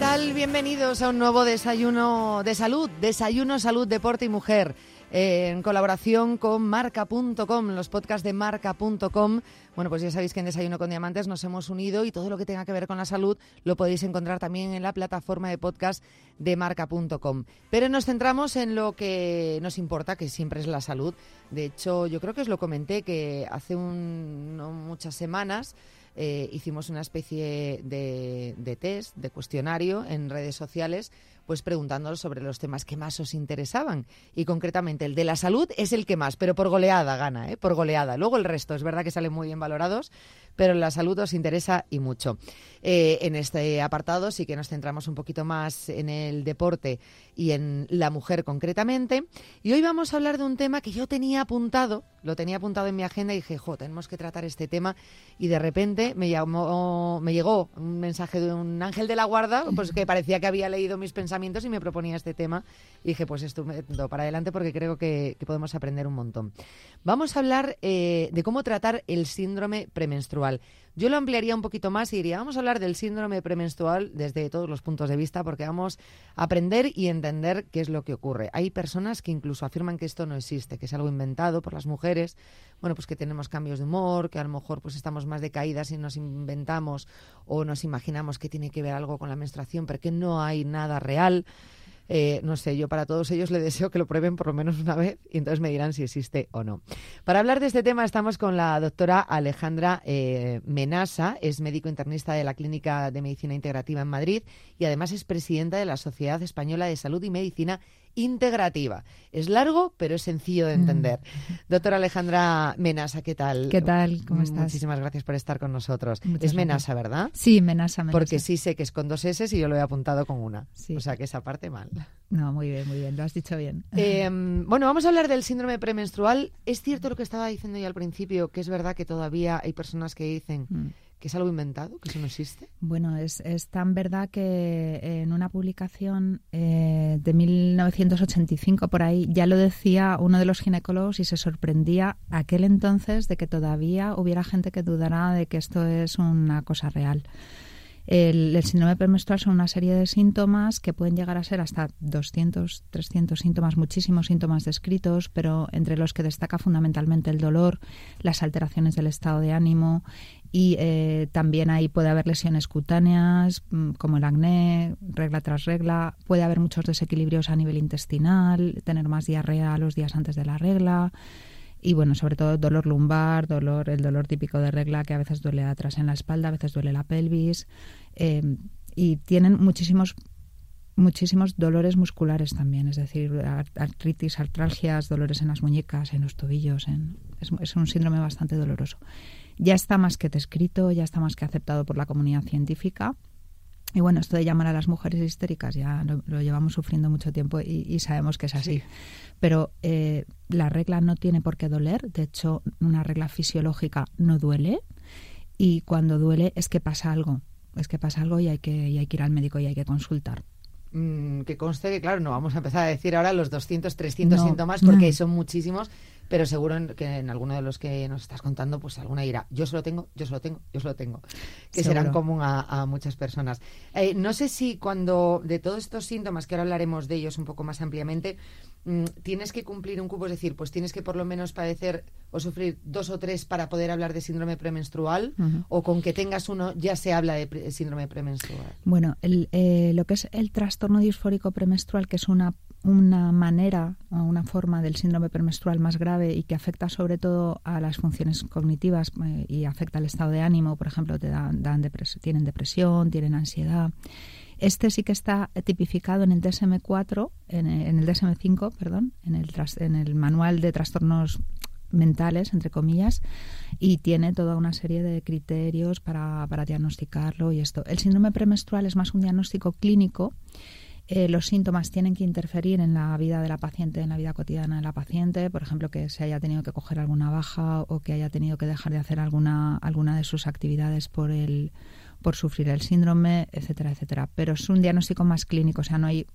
Bienvenidos a un nuevo desayuno de salud, desayuno salud, deporte y mujer, eh, en colaboración con marca.com, los podcasts de marca.com. Bueno, pues ya sabéis que en Desayuno con Diamantes nos hemos unido y todo lo que tenga que ver con la salud lo podéis encontrar también en la plataforma de podcast de marca.com. Pero nos centramos en lo que nos importa, que siempre es la salud. De hecho, yo creo que os lo comenté que hace muchas semanas eh, hicimos una especie de, test, de cuestionario en redes sociales, pues preguntándolos sobre los temas que más os interesaban. Y concretamente el de la salud es el que más, pero por goleada gana, ¿eh? por goleada. Luego el resto es verdad que salen muy bien valorados, pero la salud os interesa y mucho. Eh, en este apartado sí que nos centramos un poquito más en el deporte y en la mujer concretamente. Y hoy vamos a hablar de un tema que yo tenía apuntado, lo tenía apuntado en mi agenda y dije, jo, tenemos que tratar este tema. Y de repente me, llamó, me llegó un mensaje de un ángel de la guarda, pues que parecía que había leído mis pensamientos y me proponía este tema. Y dije, pues estupendo, para adelante porque creo que, podemos aprender un montón. Vamos a hablar eh, de cómo tratar el síndrome premenstrual. Yo lo ampliaría un poquito más y diría, vamos a hablar del síndrome premenstrual desde todos los puntos de vista porque vamos a aprender y entender qué es lo que ocurre. Hay personas que incluso afirman que esto no existe, que es algo inventado por las mujeres, bueno, pues que tenemos cambios de humor, que a lo mejor pues estamos más decaídas y nos inventamos o nos imaginamos que tiene que ver algo con la menstruación, pero que no hay nada real. Eh, no sé, yo para todos ellos le deseo que lo prueben por lo menos una vez y entonces me dirán si existe o no. Para hablar de este tema estamos con la doctora Alejandra eh, Menasa, es médico internista de la Clínica de Medicina Integrativa en Madrid y además es presidenta de la Sociedad Española de Salud y Medicina integrativa. Es largo, pero es sencillo de entender. Mm. Doctora Alejandra Menasa, ¿qué tal? ¿Qué tal? ¿Cómo estás? Muchísimas gracias por estar con nosotros. es Menasa, ¿verdad? Sí, Menasa, Menasa. Porque sí sé que es con dos S y yo lo he apuntado con una. O sea que esa parte mal. No, muy bien, muy bien, lo has dicho bien. Em, bueno, vamos a hablar del síndrome premenstrual. Es cierto lo que estaba diciendo yo al principio, que es verdad que todavía hay personas que dicen... Mm ¿Que es algo inventado? ¿Que eso no existe? Bueno, es, es tan verdad que en una publicación eh, de 1985 por ahí ya lo decía uno de los ginecólogos y se sorprendía aquel entonces de que todavía hubiera gente que dudara de que esto es una cosa real. El, síndrome premenstrual son una serie de síntomas que pueden llegar a ser hasta 200, 300 síntomas, muchísimos síntomas descritos, pero entre los que destaca fundamentalmente el dolor, las alteraciones del estado de ánimo y eh, también ahí puede haber lesiones cutáneas mm, como el acné, regla tras regla, puede haber muchos desequilibrios a nivel intestinal, tener más diarrea los días antes de la regla y bueno, sobre todo dolor lumbar, dolor, el dolor típico de regla que a veces duele atrás en la espalda, a veces duele la pelvis eh, y tienen muchísimos muchísimos dolores musculares también, es decir, artritis, artralgias, dolores en las muñecas, en los tobillos, en, es, es un síndrome bastante doloroso ya está más que descrito, ya está más que aceptado por la comunidad científica. Y bueno, esto de llamar a las mujeres histéricas ya lo, llevamos sufriendo mucho tiempo y, sabemos que es así. Pero eh, la regla no tiene por qué doler. De hecho, una regla fisiológica no duele. Y cuando duele es que pasa algo. Es que pasa algo y hay que, hay que ir al médico y hay que consultar. Mm, que conste que, claro, no vamos a empezar a decir ahora los 200, 300 síntomas porque son muchísimos pero seguro que en alguno de los que nos estás contando, pues alguna irá, yo solo tengo, yo solo tengo, yo solo tengo, que serán común a, muchas personas. Eh, no sé si cuando de todos estos síntomas, que ahora hablaremos de ellos un poco más ampliamente, mm, tienes que cumplir un cupo, es decir, pues tienes que por lo menos padecer o sufrir dos o tres para poder hablar de síndrome premenstrual, o con que tengas uno ya se habla de síndrome premenstrual. Bueno, eh, lo que es el trastorno disfórico premenstrual, que es una una manera o una forma del síndrome premenstrual más grave y que afecta sobre todo a las funciones cognitivas eh, y afecta al estado de ánimo, por ejemplo, te dan, tienen depresión, tienen ansiedad. Este sí que está tipificado en el DSM-4, en, el DSM-5, perdón, en el, en el manual de trastornos mentales, entre comillas, y tiene toda una serie de criterios para, para diagnosticarlo y esto. El síndrome premenstrual es más un diagnóstico clínico eh, los síntomas tienen que interferir en la vida de la paciente, en la vida cotidiana de la paciente, por ejemplo, que se haya tenido que coger alguna baja o que haya tenido que dejar de hacer alguna, alguna de sus actividades por el por sufrir el síndrome, etcétera, etcétera. Pero es un diagnóstico más clínico, o sea, no hay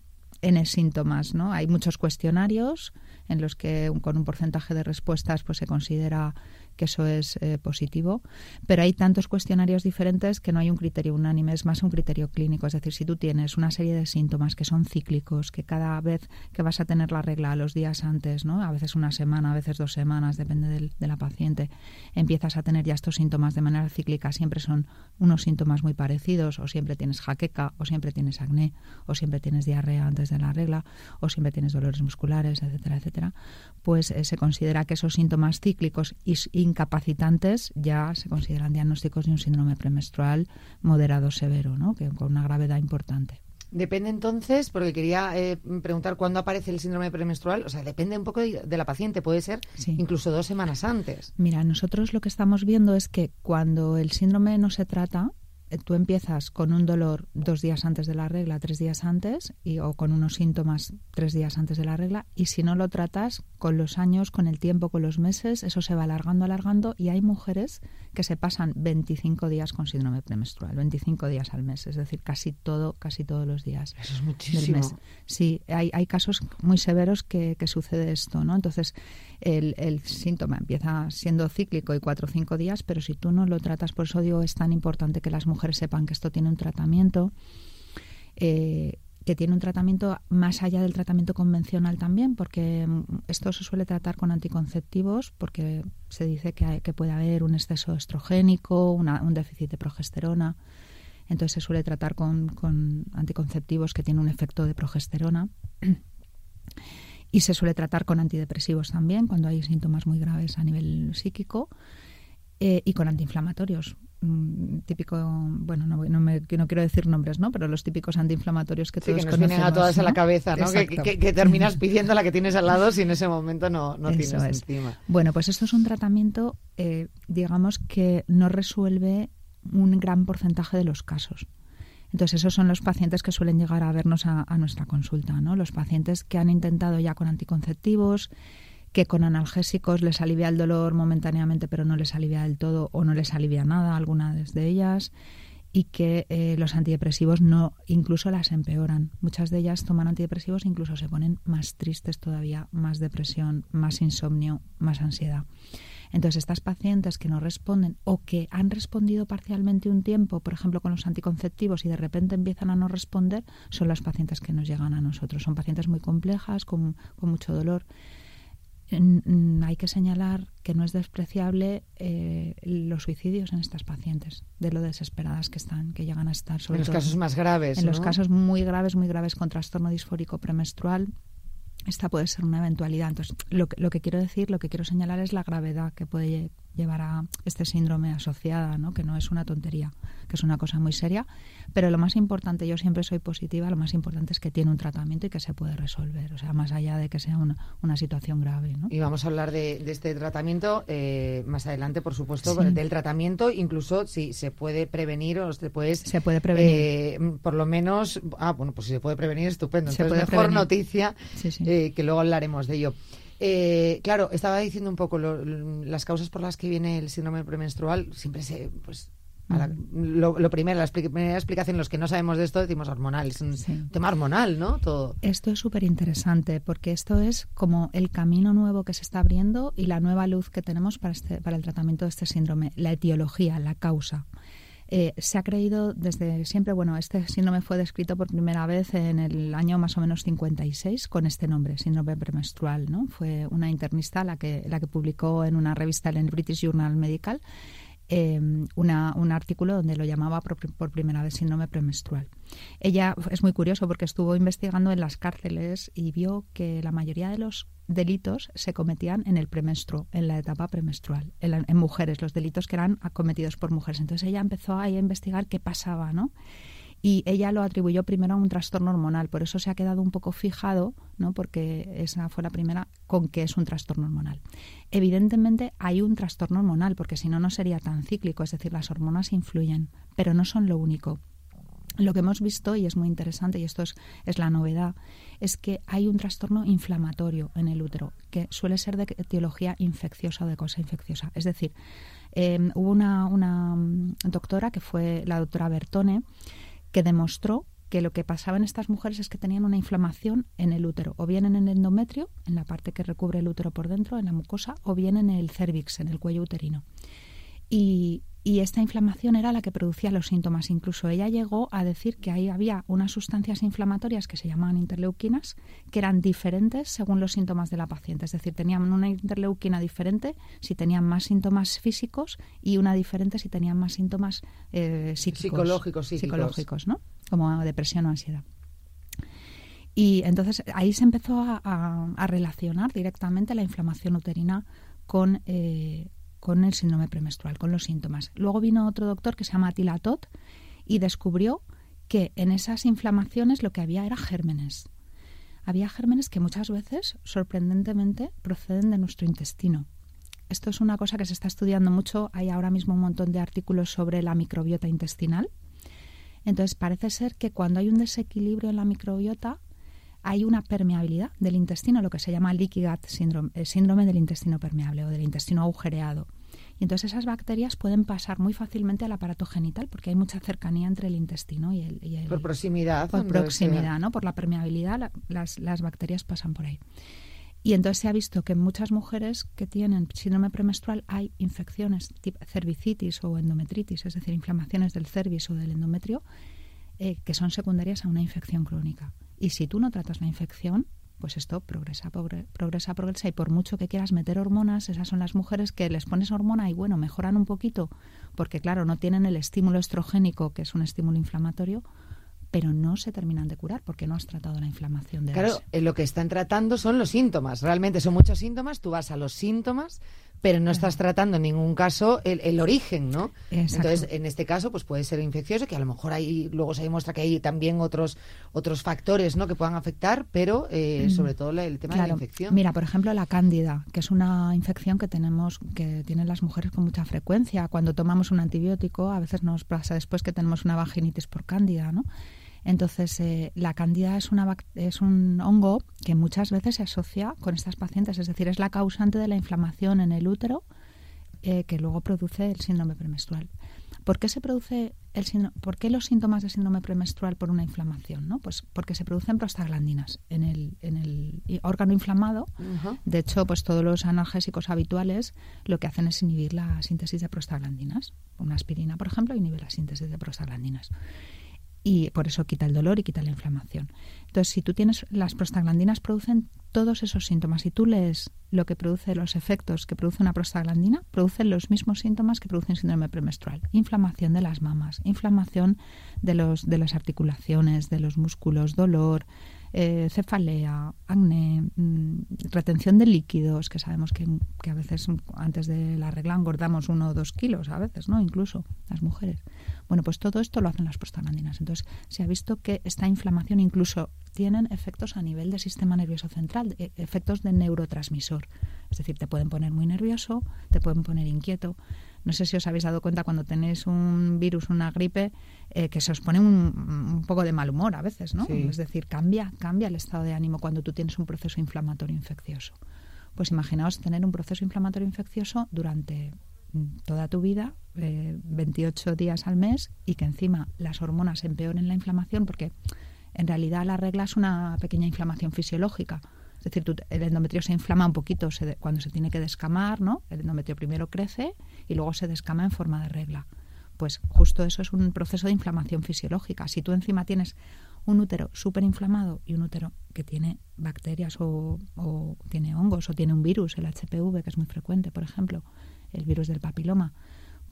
N síntomas, ¿no? Hay muchos cuestionarios en los que con un porcentaje de respuestas pues se considera que eso es eh, positivo, pero hay tantos cuestionarios diferentes que no hay un criterio unánime, es más un criterio clínico. Es decir, si tú tienes una serie de síntomas que son cíclicos, que cada vez que vas a tener la regla los días antes, ¿no? a veces una semana, a veces dos semanas, depende de la paciente, empiezas a tener ya estos síntomas de manera cíclica, siempre son unos síntomas muy parecidos, o siempre tienes jaqueca, o siempre tienes acné, o siempre tienes diarrea antes de la regla, o siempre tienes dolores musculares, etcétera, etcétera, pues eh, se considera que esos síntomas cíclicos y incapacitantes ya se consideran diagnósticos de un síndrome premenstrual moderado severo, ¿no? que, con una gravedad importante. Depende entonces, porque quería eh, preguntar cuándo aparece el síndrome premenstrual. O sea, depende un poco de, la paciente, puede ser incluso dos semanas antes. Mira, nosotros lo que estamos viendo es que cuando el síndrome no se trata, tú empiezas con un dolor dos días antes de la regla, tres días antes, y, o con unos síntomas tres días antes de la regla, y si no lo tratas, con los años, con el tiempo, con los meses, eso se va alargando, alargando, y hay mujeres que se pasan 25 días con síndrome premenstrual, 25 días al mes, es decir, casi todo, casi todos los días. Eso es muchísimo. Sí, hay, hay casos muy severos que, que sucede esto, ¿no? Entonces, el, el, síntoma empieza siendo cíclico y cuatro o cinco días, pero si tú no lo tratas, por eso digo, es tan importante que las mujeres sepan que esto tiene un tratamiento. Eh, que tiene un tratamiento más allá del tratamiento convencional también, porque mm, esto se suele tratar con anticonceptivos, porque se dice que, que puede haber un exceso estrogénico, un déficit de progesterona. Entonces se suele tratar con, con anticonceptivos que tienen un efecto de progesterona. Y se suele tratar con antidepresivos también, cuando hay síntomas muy graves a nivel psíquico, eh, y con antiinflamatorios. Mm, típico, bueno, no, no, me, no, quiero decir nombres, ¿no? Pero los típicos antiinflamatorios que todos que nos vienen a todas a la cabeza, ¿no? Que, terminas pidiendo la que tienes al lado si en ese momento no, no tienes encima. Bueno, pues esto es un tratamiento, eh, digamos, que no resuelve un gran porcentaje de los casos. Entonces, esos son los pacientes que suelen llegar a vernos a, nuestra consulta, ¿no? Los pacientes que han intentado ya con anticonceptivos, que con analgésicos les alivia el dolor momentáneamente, pero no les alivia del todo o no les alivia nada, algunas de ellas, y que eh, los antidepresivos no, incluso las empeoran. Muchas de ellas toman antidepresivos e incluso se ponen más tristes todavía, más depresión, más insomnio, más ansiedad. Entonces, estas pacientes que no responden o que han respondido parcialmente un tiempo, por ejemplo, con los anticonceptivos y de repente empiezan a no responder, son las pacientes que nos llegan a nosotros. Son pacientes muy complejas, con, mucho dolor. hay que señalar que no es despreciable eh, los suicidios en estas pacientes, de lo desesperadas que están, que llegan a estar. Sobre en los casos más graves. En los casos muy graves, muy graves con trastorno disfórico premenstrual, esta puede ser una eventualidad. Entonces, lo que, lo que quiero decir, lo que quiero señalar es la gravedad que puede llevar a este síndrome asociada, ¿no? que no es una tontería, que es una cosa muy seria. Pero lo más importante, yo siempre soy positiva, lo más importante es que tiene un tratamiento y que se puede resolver, o sea, más allá de que sea una, una situación grave. ¿no? Y vamos a hablar de, este tratamiento eh, más adelante, por supuesto, del tratamiento, incluso si se puede prevenir o se puede... Se puede prevenir. Eh, por lo menos, ah, bueno, pues si se puede prevenir, estupendo. Entonces, mejor noticia, eh, que luego hablaremos de ello. Eh, claro, estaba diciendo un poco las causas por las que viene el síndrome premenstrual. Siempre se, pues, lo, primero, la primera explicación, los que no sabemos de esto, decimos hormonal. Es un tema hormonal, ¿no? Todo. Esto es súper interesante porque esto es como el camino nuevo que se está abriendo y la nueva luz que tenemos para, este, para el tratamiento de este síndrome, la etiología, la causa. Eh, se ha creído desde siempre, bueno, este síndrome fue descrito por primera vez en el año más o menos 56 con este nombre, síndrome premenstrual, ¿no? Fue una internista la que, la que publicó en una revista, en el British Journal Medical, eh, una, un artículo donde lo llamaba por, primera vez síndrome premenstrual. Ella es muy curioso porque estuvo investigando en las cárceles y vio que la mayoría de los delitos se cometían en el premenstruo, en la etapa premenstrual, en, mujeres, los delitos que eran cometidos por mujeres. Entonces ella empezó a investigar qué pasaba, ¿no? Y ella lo atribuyó primero a un trastorno hormonal, por eso se ha quedado un poco fijado, ¿no? Porque esa fue la primera con que es un trastorno hormonal. Evidentemente hay un trastorno hormonal, porque si no, no sería tan cíclico, es decir, las hormonas influyen, pero no son lo único. Lo que hemos visto, y es muy interesante, y esto es, es, la novedad, es que hay un trastorno inflamatorio en el útero, que suele ser de etiología infecciosa o de cosa infecciosa. Es decir, em, hubo una, una, doctora, que fue la doctora Bertone, que demostró que lo que pasaba en estas mujeres es que tenían una inflamación en el útero, o bien en el endometrio, en la parte que recubre el útero por dentro, en la mucosa, o bien en el cervix, en el cuello uterino. Y, y esta inflamación era la que producía los síntomas. Incluso ella llegó a decir que ahí había unas sustancias inflamatorias que se llamaban interleuquinas, que eran diferentes según los síntomas de la paciente. Es decir, tenían una interleuquina diferente si tenían más síntomas físicos y una diferente si tenían más síntomas eh, psicológicos, psicológicos, ¿no? Como depresión o ansiedad. Y entonces ahí se empezó a, relacionar directamente la inflamación uterina con, eh, con el síndrome premenstrual, con los síntomas. Luego vino otro doctor que se llama Attila y descubrió que en esas inflamaciones lo que había era gérmenes. Había gérmenes que muchas veces, sorprendentemente, proceden de nuestro intestino. Esto es una cosa que se está estudiando mucho. Hay ahora mismo un montón de artículos sobre la microbiota intestinal. Entonces, parece ser que cuando hay un desequilibrio en la microbiota, hay una permeabilidad del intestino, lo que se llama leaky gut syndrome, el síndrome del intestino permeable o del intestino agujereado. Y entonces esas bacterias pueden pasar muy fácilmente al aparato genital porque hay mucha cercanía entre el intestino y el... por proximidad. Por proximidad, ¿no? Por la permeabilidad, las, las bacterias pasan por ahí. Y entonces se ha visto que en muchas mujeres que tienen síndrome premenstrual hay infecciones, tipo cervicitis o endometritis, es decir, inflamaciones del cervix o del endometrio, eh, que son secundarias a una infección crónica. Y si tú no tratas la infección, pues esto progresa, progresa, progresa y por mucho que quieras meter hormonas, esas son las mujeres que les pones hormona y bueno, mejoran un poquito porque claro, no tienen el estímulo estrogénico, que es un estímulo inflamatorio, pero no se terminan de curar porque no has tratado la inflamación de Claro, eh, lo que están tratando son los síntomas. Realmente son muchos síntomas, tú vas a los síntomas pero no estás tratando en ningún caso el, origen, ¿no? Entonces, en este caso, pues puede ser infeccioso, que a lo mejor hay, luego se demuestra que hay también otros otros factores, ¿no? Que puedan afectar, pero eh, mm. sobre todo el tema de la infección. Mira, por ejemplo, la cándida, que es una infección que tenemos, que tienen las mujeres con mucha frecuencia. Cuando tomamos un antibiótico, a veces nos pasa después que tenemos una vaginitis por cándida, ¿no? Entonces, eh, la cándida es, una, es un hongo que muchas veces se asocia con estas pacientes, es decir, es la causante de la inflamación en el útero eh, que luego produce el síndrome premenstrual. ¿Por qué se produce el ¿Por qué los síntomas de síndrome premenstrual por una inflamación? ¿no? Pues porque se producen prostaglandinas en el, en el órgano inflamado. De hecho, pues todos los analgésicos habituales lo que hacen es inhibir la síntesis de prostaglandinas. Una aspirina, por ejemplo, inhibe la síntesis de prostaglandinas y por eso quita el dolor y quita la inflamación. Entonces, si tú tienes las prostaglandinas producen todos esos síntomas. Si tú lees lo que produce los efectos que produce una prostaglandina, producen los mismos síntomas que produce un síndrome premenstrual. Inflamación de las mamas, inflamación de los de las articulaciones, de los músculos, dolor, eh, cefalea, acné, mm, retención de líquidos, que sabemos que, a veces antes de la regla engordamos uno o dos kilos, a veces, ¿no? Incluso las mujeres. Bueno, pues todo esto lo hacen las prostaglandinas. Entonces, se ha visto que esta inflamación incluso tienen efectos a nivel del sistema nervioso central, e, efectos de neurotransmisor. Es decir, te pueden poner muy nervioso, te pueden poner inquieto. No sé si os habéis dado cuenta cuando tenéis un virus, una gripe, eh, que se os pone un, poco de mal humor a veces, ¿no? Es decir, cambia, cambia el estado de ánimo cuando tú tienes un proceso inflamatorio infeccioso. Pues imaginaos tener un proceso inflamatorio infeccioso durante toda tu vida, 28 eh, días al mes, y que encima las hormonas empeoren la inflamación, porque en realidad la regla es una pequeña inflamación fisiológica. Es decir, el endometrio se inflama un poquito cuando se tiene que descamar, ¿no? El endometrio primero crece y luego se descama en forma de regla. Pues justo eso es un proceso de inflamación fisiológica. Si tú encima tienes un útero súper inflamado y un útero que tiene bacterias o, o, tiene hongos o tiene un virus, el HPV, que es muy frecuente, por ejemplo, el virus del papiloma,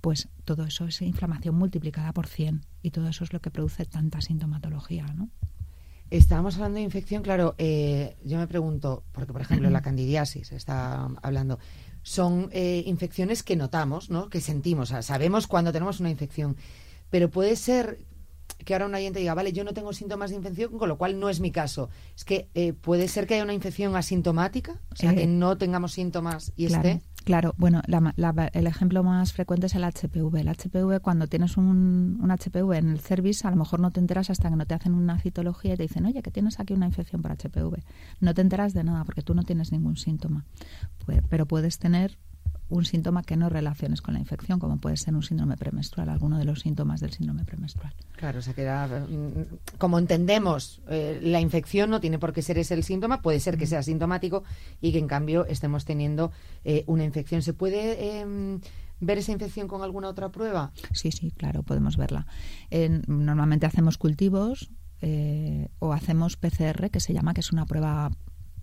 pues todo eso es inflamación multiplicada por 100 y todo eso es lo que produce tanta sintomatología, ¿no? Estábamos hablando de infección, claro, eh, yo me pregunto, porque por ejemplo la candidiasis está hablando, son eh, infecciones que notamos, ¿no? que sentimos, sabemos cuando tenemos una infección, pero puede ser que ahora un oyente diga, vale, yo no tengo síntomas de infección, con lo cual no es mi caso. Es que eh, puede ser que haya una infección asintomática, o sea, que no tengamos síntomas y esté. Claro, bueno, el ejemplo más frecuente es el HPV. El HPV, cuando tienes un, un, HPV en el cervix, a lo mejor no te enteras hasta que no te hacen una citología y te dicen, oye, que tienes aquí una infección por HPV. No te enteras de nada porque tú no tienes ningún síntoma. Pues, pero puedes tener un síntoma que no relaciones con la infección, como puede ser un síndrome premenstrual, alguno de los síntomas del síndrome premenstrual. Claro, o sea, que mm, como entendemos, eh, la infección no tiene por qué ser ese el síntoma, puede ser que sea sintomático y que en cambio estemos teniendo eh, una infección. ¿Se puede em, ver esa infección con alguna otra prueba? Sí, sí, claro, podemos verla. normalmente hacemos cultivos eh, o hacemos PCR, que se llama, que es una prueba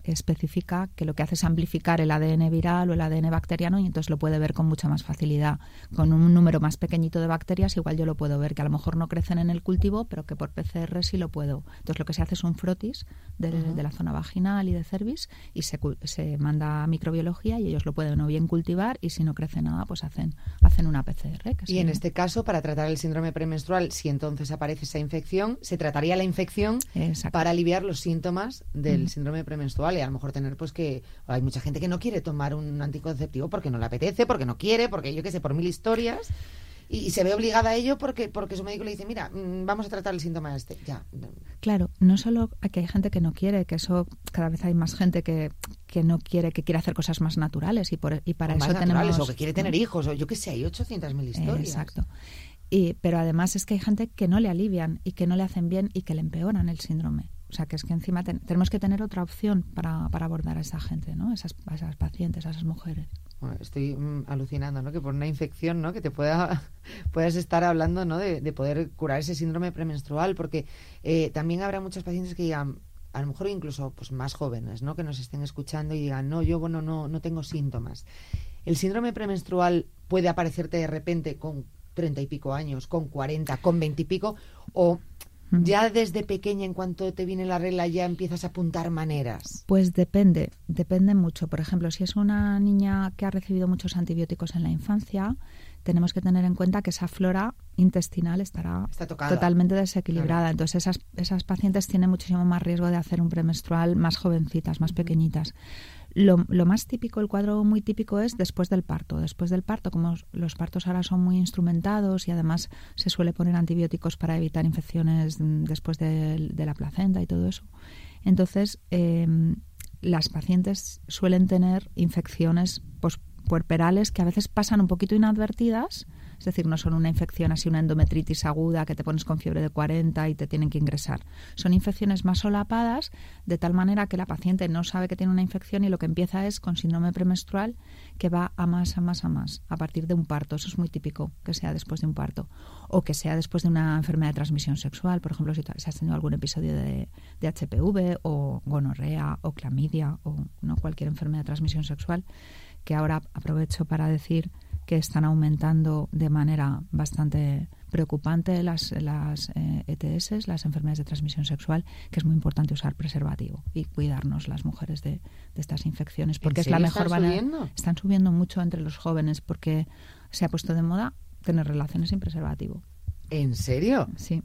específica que lo que hace es amplificar el ADN viral o el ADN bacteriano y entonces lo puede ver con mucha más facilidad. Con un número más pequeñito de bacterias igual yo lo puedo ver, que a lo mejor no crecen en el cultivo, pero que por PCR sí lo puedo. Entonces lo que se hace es un frotis de, la zona vaginal y de cervix y se, se, manda a microbiología y ellos lo pueden o bien cultivar y si no crece nada pues hacen, hacen una PCR. y en este caso, para tratar el síndrome premenstrual, si entonces aparece esa infección, se trataría la infección para aliviar los síntomas del síndrome premenstrual y a lo mejor tener pues que hay mucha gente que no quiere tomar un anticonceptivo porque no le apetece, porque no quiere, porque yo qué sé, por mil historias y, se ve obligada a ello porque porque su médico le dice, mira, mm, vamos a tratar el síntoma este. Ya. Claro, no solo que hay gente que no quiere, que eso cada vez hay más gente que, que no quiere, que quiere hacer cosas más naturales y, por, y para eso tenemos... O que quiere tener hijos, o yo qué sé, hay 800.000 historias. exacto. Y, pero además es que hay gente que no le alivian y que no le hacen bien y que le empeoran el síndrome. O sea, que es que encima tenemos que tener otra opción para, para abordar a esa gente, ¿no? Esas, a esas pacientes, a esas mujeres. estoy mm, alucinando, ¿no? Que por una infección, ¿no? Que te pueda puedas estar hablando, ¿no? De, poder curar ese síndrome premenstrual, porque eh, también habrá muchos pacientes que digan, a lo mejor incluso pues más jóvenes, ¿no? Que nos estén escuchando y digan, no, yo bueno no no tengo síntomas. El síndrome premenstrual puede aparecerte de repente con treinta y pico años, con cuarenta, con veinte y pico, o ya desde pequeña, en cuanto te viene la regla, ya empiezas a apuntar maneras. Pues depende, depende mucho. Por ejemplo, si es una niña que ha recibido muchos antibióticos en la infancia, tenemos que tener en cuenta que esa flora intestinal estará totalmente desequilibrada. Entonces, esas, esas pacientes tienen muchísimo más riesgo de hacer un premenstrual más jovencitas, más pequeñitas. Lo, lo, más típico, el cuadro muy típico es después del parto. Después del parto, como los partos ahora son muy instrumentados y además se suele poner antibióticos para evitar infecciones mm, después de, la placenta y todo eso. Entonces, em, las pacientes suelen tener infecciones puerperales que a veces pasan un poquito inadvertidas es decir, no son una infección así, una endometritis aguda que te pones con fiebre de 40 y te tienen que ingresar. Son infecciones más solapadas, de tal manera que la paciente no sabe que tiene una infección y lo que empieza es con síndrome premenstrual que va a más, a más, a más, a partir de un parto. Eso es muy típico, que sea después de un parto. O que sea después de una enfermedad de transmisión sexual, por ejemplo, si has tenido algún episodio de, de HPV o gonorrea o clamidia o no cualquier enfermedad de transmisión sexual, que ahora aprovecho para decir que están aumentando de manera bastante preocupante las, las ETS, eh, e las enfermedades de transmisión sexual, que es muy importante usar preservativo y cuidarnos las mujeres de, estas infecciones, porque es la mejor manera. Están subiendo mucho entre los jóvenes porque se ha puesto de moda tener relaciones sin preservativo. ¿En serio? Sí.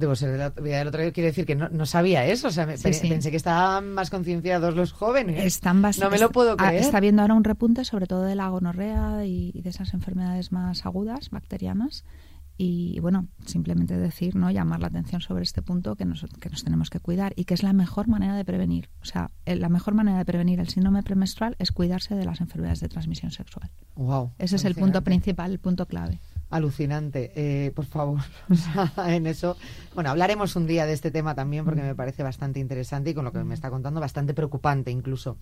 Debo ser de la del otro día, quiere decir que no, sabía eso. O sea, pensé que estaban más concienciados los jóvenes. Están no me lo puedo creer. Está habiendo ahora un repunte, sobre todo de la gonorrea y, de esas enfermedades más agudas, bacterianas. Y bueno, simplemente decir, ¿no? llamar la atención sobre este punto que nos, que nos tenemos que cuidar y que es la mejor manera de prevenir. O sea, la mejor manera de prevenir el síndrome premenstrual es cuidarse de las enfermedades de transmisión sexual. Wow, Ese es el punto principal, el punto clave alucinante. Eh, por favor, en eso. Bueno, hablaremos un día de este tema también porque me parece bastante interesante y con lo que me está contando bastante preocupante incluso.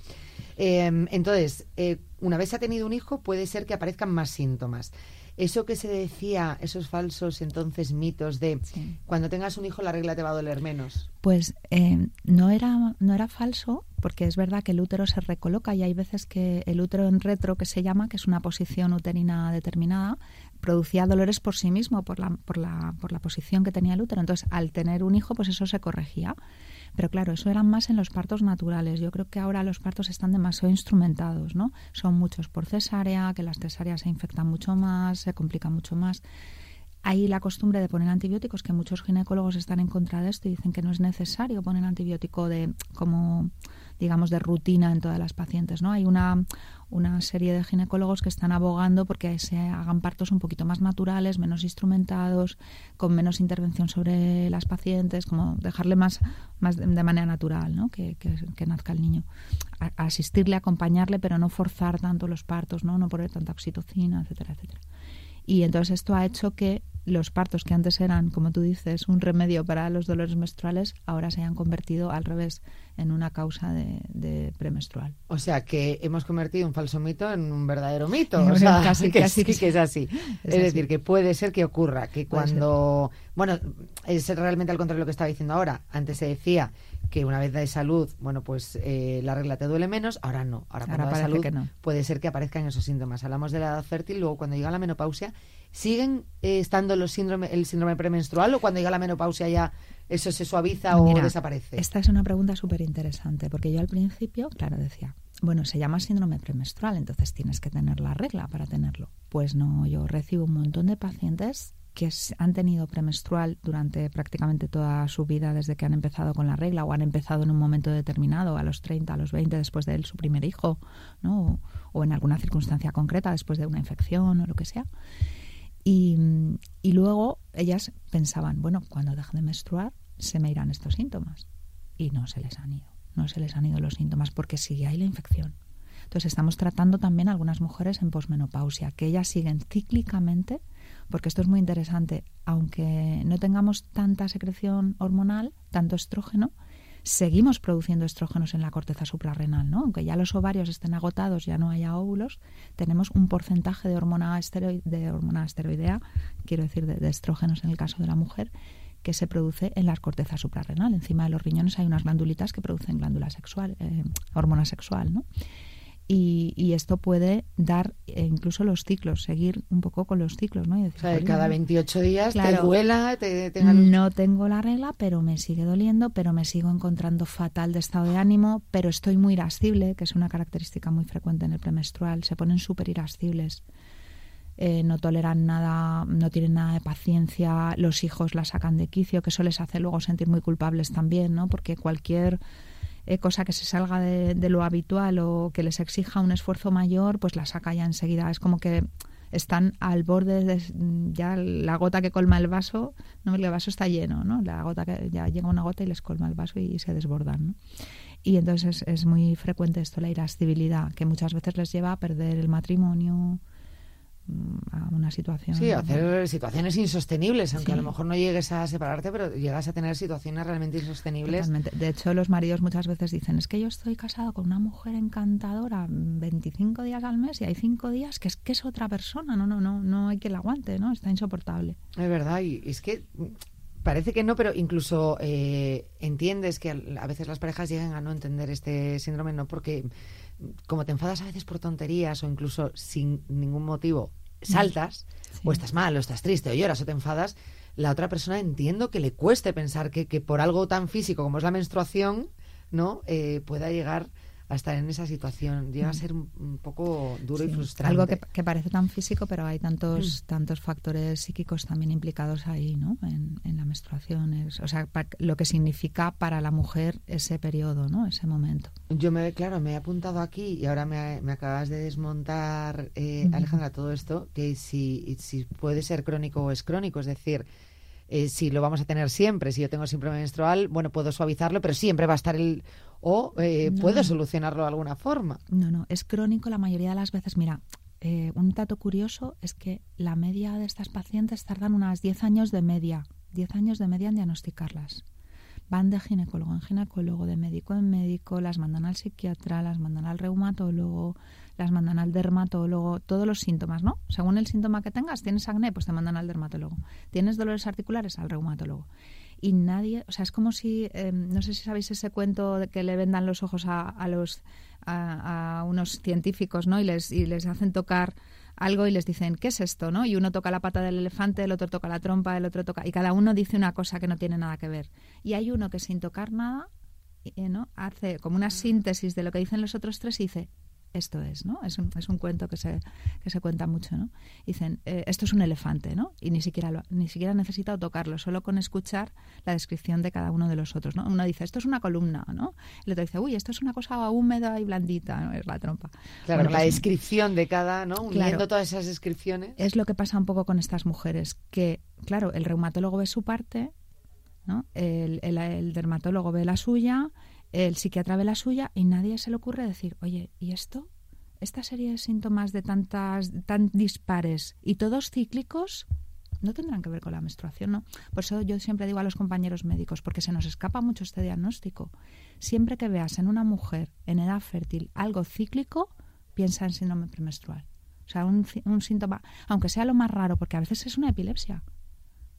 Em, entonces, eh, una vez ha tenido un hijo, puede ser que aparezcan más síntomas. Eso que se decía, esos falsos entonces mitos de cuando tengas un hijo la regla te va a doler menos. Pues eh, no, era, no era falso, porque es verdad que el útero se recoloca y hay veces que el útero en retro, que se llama, que es una posición uterina determinada, producía dolores por sí mismo, por la, por la, por la posición que tenía el útero. Entonces, al tener un hijo, pues eso se corregía. Pero claro, eso eran más en los partos naturales. Yo creo que ahora los partos están demasiado instrumentados, ¿no? Son muchos por cesárea, que las cesáreas se infectan mucho más, se complican mucho más. hay la costumbre de poner antibióticos, que muchos ginecólogos están en contra de esto y dicen que no es necesario poner antibiótico de como digamos de rutina en todas las pacientes, ¿no? Hay una una serie de ginecólogos que están abogando porque se hagan partos un poquito más naturales, menos instrumentados, con menos intervención sobre las pacientes, como dejarle más, más de manera natural, ¿no? que, que, nazca el niño. asistirle, acompañarle, pero no forzar tanto los partos, no, no poner tanta oxitocina, etcétera, etcétera. Y entonces esto ha hecho que los partos que antes eran, como tú dices, un remedio para los dolores menstruales, ahora se hayan convertido al revés en una causa de, premenstrual. O sea, que hemos convertido un falso mito en un verdadero mito. O sea, casi, que, casi, que es así. Es, decir, que puede ser que ocurra, que cuando... Bueno, es realmente al contrario de lo que estaba diciendo ahora. Antes se decía que una vez de salud, bueno, pues eh, la regla te duele menos, ahora no. Ahora cuando da salud puede ser que aparezcan esos síntomas. Hablamos de la edad fértil, luego cuando llega la menopausia, ¿siguen eh, estando los síndrome, el síndrome premenstrual o cuando llega la menopausia ya eso se suaviza o desaparece? Esta es una pregunta súper interesante, porque yo al principio, claro, decía, bueno, se llama síndrome premenstrual, entonces tienes que tener la regla para tenerlo. Pues no, yo recibo un montón de pacientes que han tenido premenstrual durante prácticamente toda su vida desde que han empezado con la regla o han empezado en un momento determinado, a los 30, a los 20, después de su primer hijo, ¿no? o en alguna circunstancia concreta, después de una infección o lo que sea. Y, luego ellas pensaban, bueno, cuando deje de menstruar se me irán estos síntomas. Y no se les han ido, no se les han ido los síntomas porque sigue ahí la infección. Entonces estamos tratando también a algunas mujeres en posmenopausia, que ellas siguen cíclicamente, porque esto es muy interesante, aunque no tengamos tanta secreción hormonal, tanto estrógeno, seguimos produciendo estrógenos en la corteza suprarrenal, ¿no? Aunque ya los ovarios estén agotados, ya no haya óvulos, tenemos un porcentaje de hormona, de hormona esteroidea, quiero decir, de, estrógenos en el caso de la mujer, que se produce en la corteza suprarrenal. Encima de los riñones hay unas glándulitas que producen glándula sexual, eh, hormona sexual, ¿no? Y, esto puede dar eh, incluso los ciclos, seguir un poco con los ciclos, ¿no? o sea, cada 28 días te duela, te, No tengo la regla, pero me sigue doliendo, pero me sigo encontrando fatal de estado de ánimo, pero estoy muy irascible, que es una característica muy frecuente en el premenstrual, se ponen súper irascibles. Eh, no toleran nada, no tienen nada de paciencia, los hijos la sacan de quicio, que eso les hace luego sentir muy culpables también, ¿no? Porque cualquier eh, cosa que se salga de, lo habitual o que les exija un esfuerzo mayor, pues la saca ya enseguida. Es como que están al borde de ya la gota que colma el vaso, no el vaso está lleno, ¿no? La gota que ya llega una gota y les colma el vaso y se desbordan, ¿no? Y entonces es, es muy frecuente esto, la irascibilidad, que muchas veces les lleva a perder el matrimonio, a una situación. Sí, hacer situaciones insostenibles, aunque a lo mejor no llegues a separarte, pero llegas a tener situaciones realmente insostenibles. De hecho, los maridos muchas veces dicen, es que yo estoy casado con una mujer encantadora 25 días al mes y hay 5 días que es que es otra persona, no, no, no, no hay que la aguante, ¿no? Está insoportable. Es verdad, y es que parece que no, pero incluso eh, entiendes que a veces las parejas llegan a no entender este síndrome, no porque como te enfadas a veces por tonterías o incluso sin ningún motivo, saltas, o estás mal, o estás triste, o lloras, o te enfadas, la otra persona entiendo que le cueste pensar que, que por algo tan físico como es la menstruación, ¿no? Eh, pueda llegar a estar en esa situación. Llega a mm. ser un, poco duro y frustrante. Algo que, parece tan físico, pero hay tantos, mm. tantos factores psíquicos también implicados ahí, ¿no? En, la menstruación. o sea, lo que significa para la mujer ese periodo, ¿no? Ese momento. Yo me, claro, me he apuntado aquí y ahora me, acabas de desmontar, eh, Alejandra, todo esto, que si, si puede ser crónico o es crónico, es decir, eh, si lo vamos a tener siempre, si yo tengo síndrome menstrual, bueno, puedo suavizarlo, pero siempre va a estar el... o eh, puedo solucionarlo de alguna forma. No, no, es crónico la mayoría de las veces. Mira, eh, un dato curioso es que la media de estas pacientes tardan unas 10 años de media, 10 años de media en diagnosticarlas. Van de ginecólogo en ginecólogo, de médico en médico, las mandan al psiquiatra, las mandan al reumatólogo, las mandan al dermatólogo, todos los síntomas, ¿no? Según el síntoma que tengas, tienes acné, pues te mandan al dermatólogo. Tienes dolores articulares, al reumatólogo. Y nadie, o sea, es como si, em, no sé si sabéis ese cuento de que le vendan los ojos a, a los a, unos científicos, ¿no? Y les, y les hacen tocar algo y les dicen, ¿qué es esto? ¿no? Y uno toca la pata del elefante, el otro toca la trompa, el otro toca... Y cada uno dice una cosa que no tiene nada que ver. Y hay uno que sin tocar nada, ¿no? Hace como una síntesis de lo que dicen los otros tres y dice, esto es, ¿no? Es un, es un cuento que se, que se cuenta mucho, ¿no? Dicen, eh, esto es un elefante, ¿no? Y ni siquiera, lo, ni siquiera necesita tocarlo, solo con escuchar la descripción de cada uno de los otros, ¿no? Uno dice, esto es una columna, ¿no? El otro dice, uy, esto es una cosa húmeda y blandita, ¿no? Es la trompa. Claro, la pues, descripción de cada, ¿no? Uniendo todas esas descripciones. Es lo que pasa un poco con estas mujeres, que, claro, el reumatólogo ve su parte, ¿no? el, el, el dermatólogo ve la suya, el psiquiatra ve la suya y nadie se le ocurre decir, oye, ¿y esto? Esta serie de síntomas de tantas, tan dispares y todos cíclicos, no tendrán que ver con la menstruación, ¿no? Por eso yo siempre digo a los compañeros médicos, porque se nos escapa mucho este diagnóstico. Siempre que veas en una mujer en edad fértil algo cíclico, piensa en síndrome premenstrual. O sea, un, un síntoma, aunque sea lo más raro, porque a veces es una epilepsia.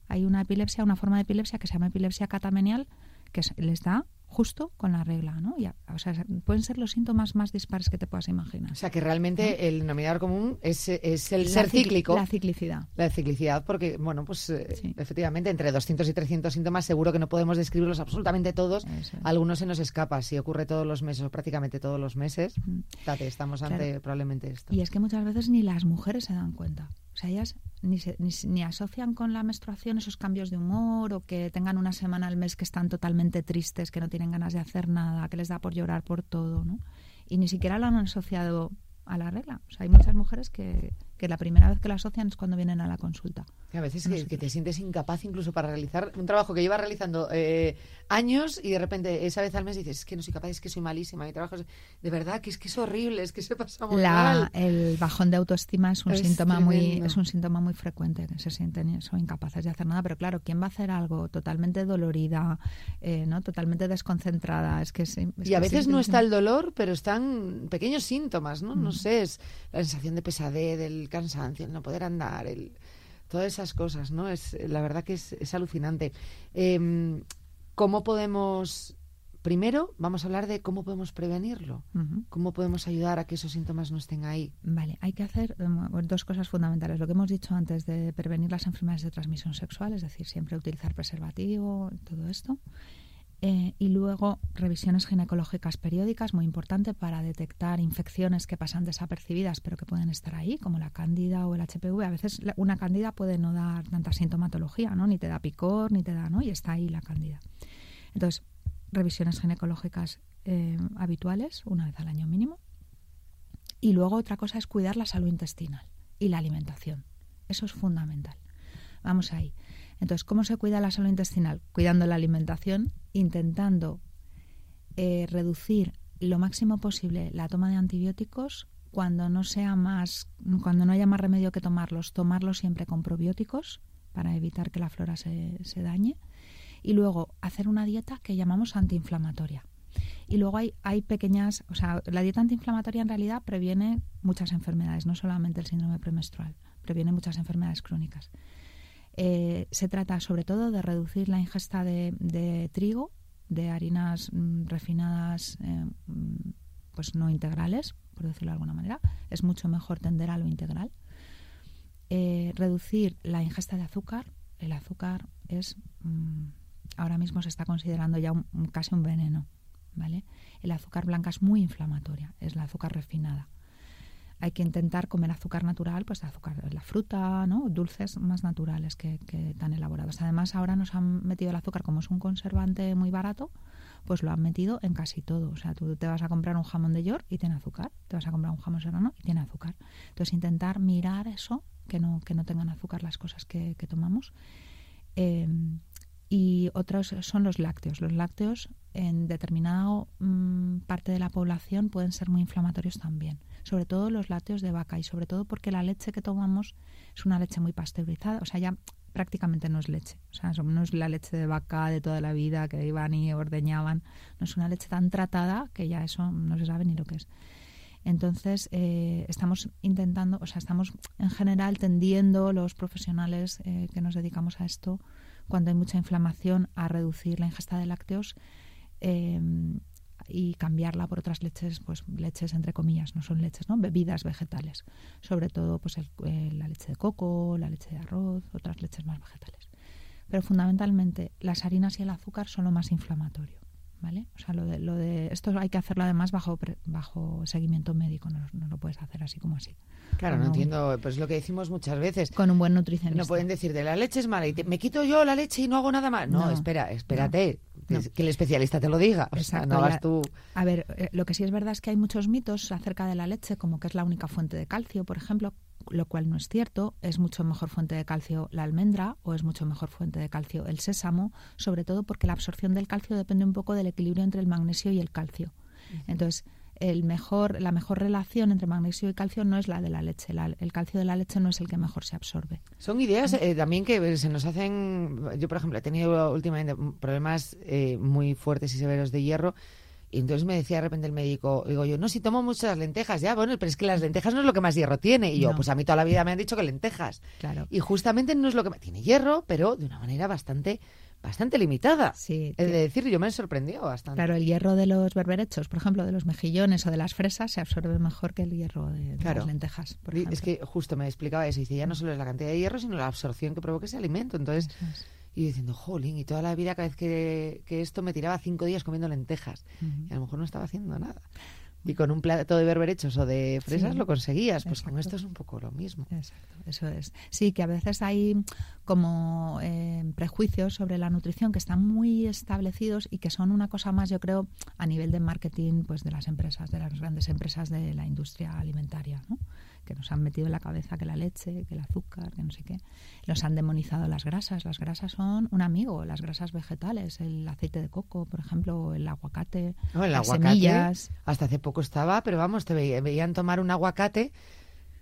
Hay una epilepsia, una forma de epilepsia que se llama epilepsia catamenial, que les da justo con la regla, ¿no? Ya, o sea, pueden ser los síntomas más dispares que te puedas imaginar. O sea, que realmente el denominador común es, es el ser cíclico. La ciclicidad. La ciclicidad, porque, bueno, pues eh, efectivamente, entre 200 y 300 síntomas seguro que no podemos describirlos absolutamente todos. Algunos se nos escapa. Si ocurre todos los meses o prácticamente todos los meses, estamos ante probablemente esto. Y es que muchas veces ni las mujeres se dan cuenta. Sea, ellas ni, ni, asocian con la menstruación esos cambios de humor o que tengan una semana al mes que están totalmente tristes, que no tienen ganas de hacer nada, que les da por llorar por todo, ¿no? Y ni siquiera lo han asociado a la regla. O sea, hay muchas mujeres que, que la primera vez que la asocian es cuando vienen a la consulta. a veces que, te sientes incapaz incluso para realizar un trabajo que llevas realizando eh, años y de repente esa vez al mes dices, es que no soy capaz, es que soy malísima, mi trabajo es... De verdad, que es que es horrible, es que se pasa muy mal. El bajón de autoestima es un, síntoma muy, es un síntoma muy frecuente, que se sienten, son incapaces de hacer nada, pero claro, ¿quién va a hacer algo totalmente dolorida, eh, no totalmente desconcentrada? Es que Y a veces no está el dolor, pero están pequeños síntomas, ¿no? No mm. sé, es la sensación de pesadez, del cansancio, el no poder andar, el, todas esas cosas, ¿no? Es, la verdad que es, alucinante. Em, ¿Cómo podemos Primero, vamos a hablar de cómo podemos prevenirlo, cómo podemos ayudar a que esos síntomas no estén ahí. Vale, hay que hacer em, dos cosas fundamentales. Lo que hemos dicho antes de prevenir las enfermedades de transmisión sexual, es decir, siempre utilizar preservativo, todo esto. Eh, y luego revisiones ginecológicas periódicas, muy importante para detectar infecciones que pasan desapercibidas pero que pueden estar ahí, como la cándida o el HPV. A veces una cándida puede no dar tanta sintomatología, ¿no? Ni te da picor, ni te da, ¿no? Y está ahí la cándida. Entonces, revisiones ginecológicas eh, habituales, una vez al año mínimo. Y luego otra cosa es cuidar la salud intestinal y la alimentación. Eso es fundamental. Vamos ahí. Entonces, ¿cómo se cuida la salud intestinal? Cuidando la alimentación, intentando eh, reducir lo máximo posible la toma de antibióticos cuando no sea más, cuando no haya más remedio que tomarlos, tomarlos siempre con probióticos para evitar que la flora se, se dañe. Y luego hacer una dieta que llamamos antiinflamatoria. Y luego hay, hay pequeñas, o sea, la dieta antiinflamatoria en realidad previene muchas enfermedades, no solamente el síndrome premenstrual, previene muchas enfermedades crónicas. Eh, se trata sobre todo de reducir la ingesta de, trigo, de harinas mm, refinadas, mm, pues no integrales, por decirlo de alguna manera. Es mucho mejor tender a lo integral. Eh, reducir la ingesta de azúcar. El azúcar es mm, ahora mismo se está considerando ya casi un veneno, ¿vale? El azúcar blanca es muy inflamatoria, es la azúcar refinada hay que intentar comer azúcar natural, pues azúcar de la fruta, ¿no? Dulces más naturales que, tan elaborados. Además, ahora nos han metido el azúcar, como es un conservante muy barato, pues lo han metido en casi todo. O sea, tú te vas a comprar un jamón de york y tiene azúcar, te vas a comprar un jamón serrano y tiene azúcar. Entonces, intentar mirar eso, que no, que no tengan azúcar las cosas que, tomamos. Em, y otros son los lácteos. Los lácteos en determinada mm, parte de la población pueden ser muy inflamatorios también sobre todo los lácteos de vaca y sobre todo porque la leche que tomamos es una leche muy pasteurizada, o sea, ya prácticamente no es leche, o sea, no es la leche de vaca de toda la vida que iban y ordeñaban, no es una leche tan tratada que ya eso no se sabe ni lo que es. Entonces, eh, estamos intentando, o sea, estamos en general tendiendo los profesionales eh, que nos dedicamos a esto, cuando hay mucha inflamación, a reducir la ingesta de lácteos eh, y cambiarla por otras leches, pues leches entre comillas, no son leches, ¿no? Bebidas vegetales, sobre todo pues eh, la leche de coco, la leche de arroz, otras leches más vegetales. Pero fundamentalmente las harinas y el azúcar son lo más inflamatorio, ¿vale? O sea, lo de, lo de esto hay que hacerlo además bajo bajo seguimiento médico, no, no lo puedes hacer así como así. Claro, no entiendo, pues lo que decimos muchas veces. Con un buen nutricionista. No pueden decir de la leche es mala y me quito yo la leche y no hago nada más. No, espera, espérate, que el especialista te lo diga. O sea, no tú. A ver, eh, lo que sí es verdad es que hay muchos mitos acerca de la leche, como que es la única fuente de calcio, por ejemplo, lo cual no es cierto. Es mucho mejor fuente de calcio la almendra o es mucho mejor fuente de calcio el sésamo, sobre todo porque la absorción del calcio depende un poco del equilibrio entre el magnesio y el calcio. Entonces, el mejor, la mejor relación entre magnesio y calcio no es la de la leche. el calcio de la leche no es el que mejor se absorbe. Son ideas eh, también que se nos hacen. Yo, por ejemplo, he tenido últimamente problemas eh, muy fuertes y severos de hierro y entonces me decía de repente el médico, digo yo, no, si tomo muchas lentejas, ya, bueno, pero es que las lentejas no es lo que más hierro tiene. Y yo, pues a mí toda la vida me han dicho que lentejas. Claro. Y justamente no es lo que tiene hierro, pero de una manera bastante bastante limitada. Sí. Es de decir, yo me he sorprendido bastante. Claro, el hierro de los berberechos, por ejemplo, de los mejillones o de las fresas, se absorbe mejor que el hierro de, las lentejas. es que justo me explicaba eso. Dice, ya no solo es la cantidad de hierro, sino la absorción que provoca ese alimento. Entonces, y diciendo, jolín, y toda la vida cada vez que, esto me tiraba cinco días comiendo lentejas. Y a lo mejor no estaba haciendo nada. Y con un plato de berberechos o de fresas lo conseguías. Pues con esto es un poco lo mismo. Exacto, eso es. Sí, que a veces hay como eh, prejuicios sobre la nutrición que están muy establecidos y que son una cosa más, yo creo, a nivel de marketing pues de las empresas, de las grandes empresas de la industria alimentaria. ¿no? Que nos han metido en la cabeza que la leche, que el azúcar, que no sé qué. Nos han demonizado las grasas. Las grasas son un amigo, las grasas vegetales, el aceite de coco, por ejemplo, el aguacate, las semillas. Hasta hace poco estaba, pero vamos, te veían tomar un aguacate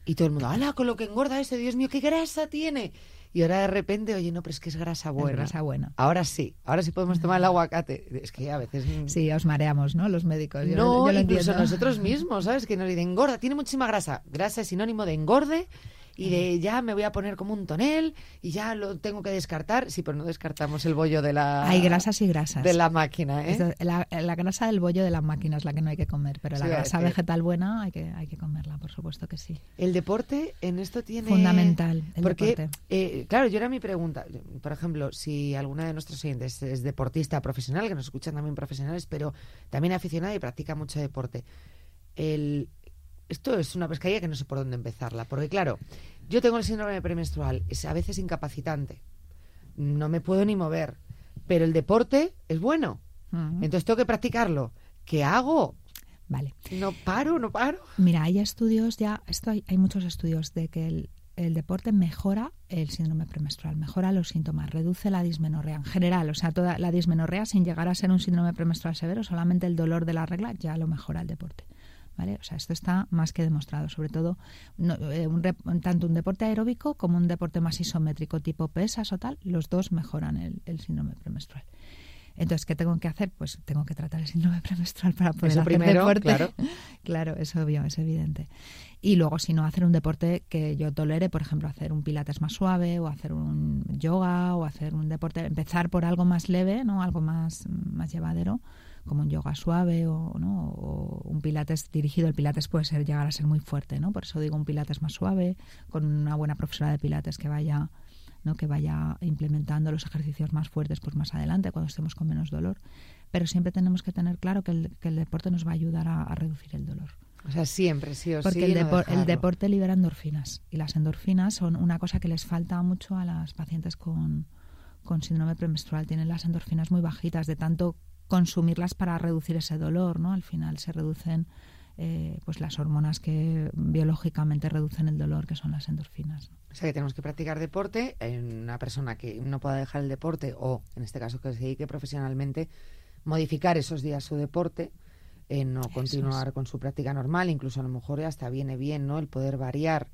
y todo el mundo, ¡hala, con lo que engorda ese! Dios mío, qué grasa tiene! y ahora de repente, oye, no, pero es que es grasa buena. grasa buena. Ahora sí, ahora sí podemos tomar el aguacate. Es que a veces... Sí, os mareamos, ¿no? Los médicos. no, incluso nosotros mismos, ¿sabes? Que nos dicen, engorda, tiene muchísima grasa. Grasa es sinónimo de engorde y de ya me voy a poner como un tonel y ya lo tengo que descartar. Sí, pero no descartamos el bollo de la... Hay grasas y grasas. De la máquina, ¿eh? La, grasa del bollo de la máquina es la que no hay que comer, pero la grasa vegetal buena hay que, hay que comerla, por supuesto que sí. El deporte en esto tiene... Fundamental, el porque, deporte. Eh, claro, yo era mi pregunta. Por ejemplo, si alguna de nuestros oyentes es deportista profesional, que nos escuchan también profesionales, pero también aficionada y practica mucho deporte, el, esto es una pescadilla que no sé por dónde empezarla, porque claro, yo tengo el síndrome premenstrual, es a veces incapacitante, no me puedo ni mover, pero el deporte es bueno, entonces tengo que practicarlo. ¿Qué hago? Vale. No paro, no paro. Mira, hay estudios ya, esto hay, muchos estudios de que el, el, deporte mejora el síndrome premenstrual, mejora los síntomas, reduce la dismenorrea en general, o sea, toda la dismenorrea sin llegar a ser un síndrome premenstrual severo, solamente el dolor de la regla ya lo mejora el deporte. O sea, esto está más que demostrado, sobre todo eh, tanto un deporte aeróbico como un deporte más isométrico tipo pesas o tal, los dos mejoran el, síndrome premenstrual. Entonces, ¿qué tengo que hacer? Pues tengo que tratar el síndrome premenstrual para poder Eso hacer primero, deporte. Claro. claro, es obvio, es evidente. Y luego, si no, hacer un deporte que yo tolere, por ejemplo, hacer un pilates más suave o hacer un yoga o hacer un deporte, empezar por algo más leve, ¿no? Algo más, más llevadero como un yoga suave o, ¿no? o un pilates dirigido. El pilates puede ser llegar a ser muy fuerte, ¿no? Por eso digo un pilates más suave, con una buena profesora de pilates que vaya ¿no? que vaya implementando los ejercicios más fuertes pues más adelante cuando estemos con menos dolor pero siempre tenemos que tener claro que el, que el deporte nos va a ayudar a, reducir el dolor o sea, siempre, sí o Porque sí. Porque el, deporte libera endorfinas. Y las endorfinas son una cosa que les falta mucho a las pacientes con, con síndrome premenstrual. Tienen las endorfinas muy bajitas de tanto consumirlas para reducir ese dolor, ¿no? Al final se reducen eh, pues las hormonas que biológicamente reducen el dolor, que son las endorfinas. O sea que tenemos que practicar deporte. Una persona que no pueda dejar el deporte o, en este caso, que se dedique profesionalmente, modificar esos días su deporte, eh, no continuar con su práctica normal, incluso a lo mejor hasta viene bien, ¿no? El poder variar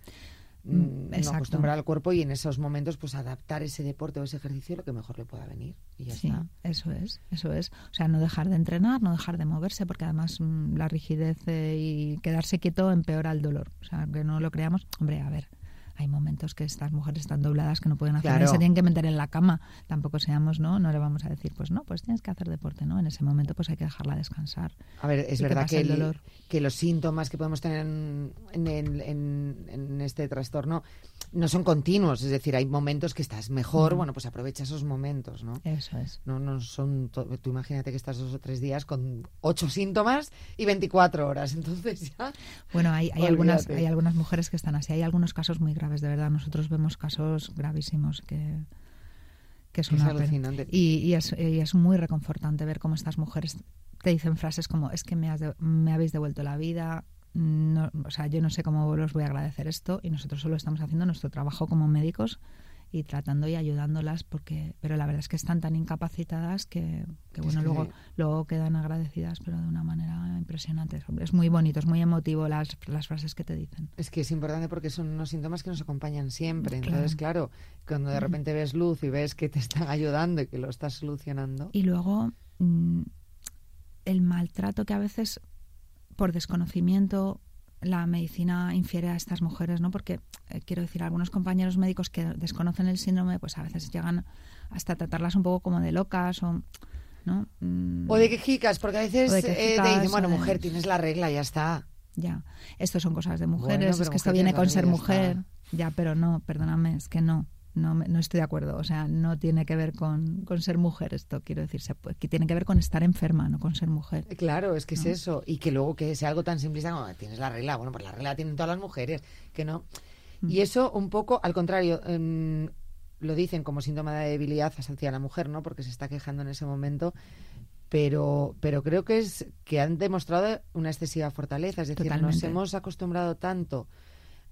no acostumbrar al cuerpo y en esos momentos pues adaptar ese deporte o ese ejercicio lo que mejor le pueda venir y ya sí, está. eso es, eso es. O sea, no dejar de entrenar, no dejar de moverse porque además mm, la rigidez eh, y quedarse quieto empeora el dolor. O sea, que no lo creamos. Hombre, a ver, hay momentos que estas mujeres están dobladas que no pueden hacer claro. se tienen que meter en la cama. Tampoco seamos, ¿no? No le vamos a decir, pues no, pues tienes que hacer deporte, ¿no? En ese momento pues hay que dejarla descansar. A ver, es verdad que, el, que los síntomas que podemos tener en, en, este trastorno no son continuos, es decir, hay momentos que estás mejor, bueno, pues aprovecha esos momentos, ¿no? Eso es. No, no son, tú imagínate que estás dos o tres días con ocho síntomas y 24 horas, entonces ya... Bueno, hay, hay algunas, hay algunas mujeres que están así, hay algunos casos muy graves, de verdad, nosotros vemos casos gravísimos que que es, una y, y, es, y, es, muy reconfortante ver cómo estas mujeres te dicen frases como es que me, has me habéis devuelto la vida, no, o sea, yo no sé cómo los voy a agradecer esto y nosotros solo estamos haciendo nuestro trabajo como médicos y tratando y ayudándolas porque pero la verdad es que están tan incapacitadas que, bueno luego luego quedan agradecidas pero de una manera impresionante. Es muy bonito es muy emotivo las, las frases que te dicen. Es que es importante porque son unos síntomas que nos acompañan siempre. Entonces claro cuando de repente ves luz y ves que te están ayudando y que lo estás solucionando. Y luego mm, el maltrato que a veces por desconocimiento la medicina infiere a estas mujeres, ¿no? Porque eh, quiero decir, algunos compañeros médicos que desconocen el síndrome, pues a veces llegan hasta tratarlas un poco como de locas o ¿no? Mm. O de quejicas, porque a veces eh, te dicen, bueno, mujer, tienes la regla, ya está. Ya, esto son cosas de mujeres, es que esto viene con ser mujer. Ya, pero no, perdóname, es que no no, no estoy de acuerdo. O sea, no tiene que ver con, ser mujer esto, quiero decir. que tiene que ver con estar enferma, no con ser mujer. Claro, es que es eso. Y que luego que sea algo tan simplista como tienes la regla. Bueno, pues la regla tienen todas las mujeres, que no. Mm. Y eso un poco, al contrario, em, lo dicen como síntoma de debilidad hacia la mujer, ¿no? Porque se está quejando en ese momento. Pero, pero creo que es que han demostrado una excesiva fortaleza. Es decir, nos hemos acostumbrado tanto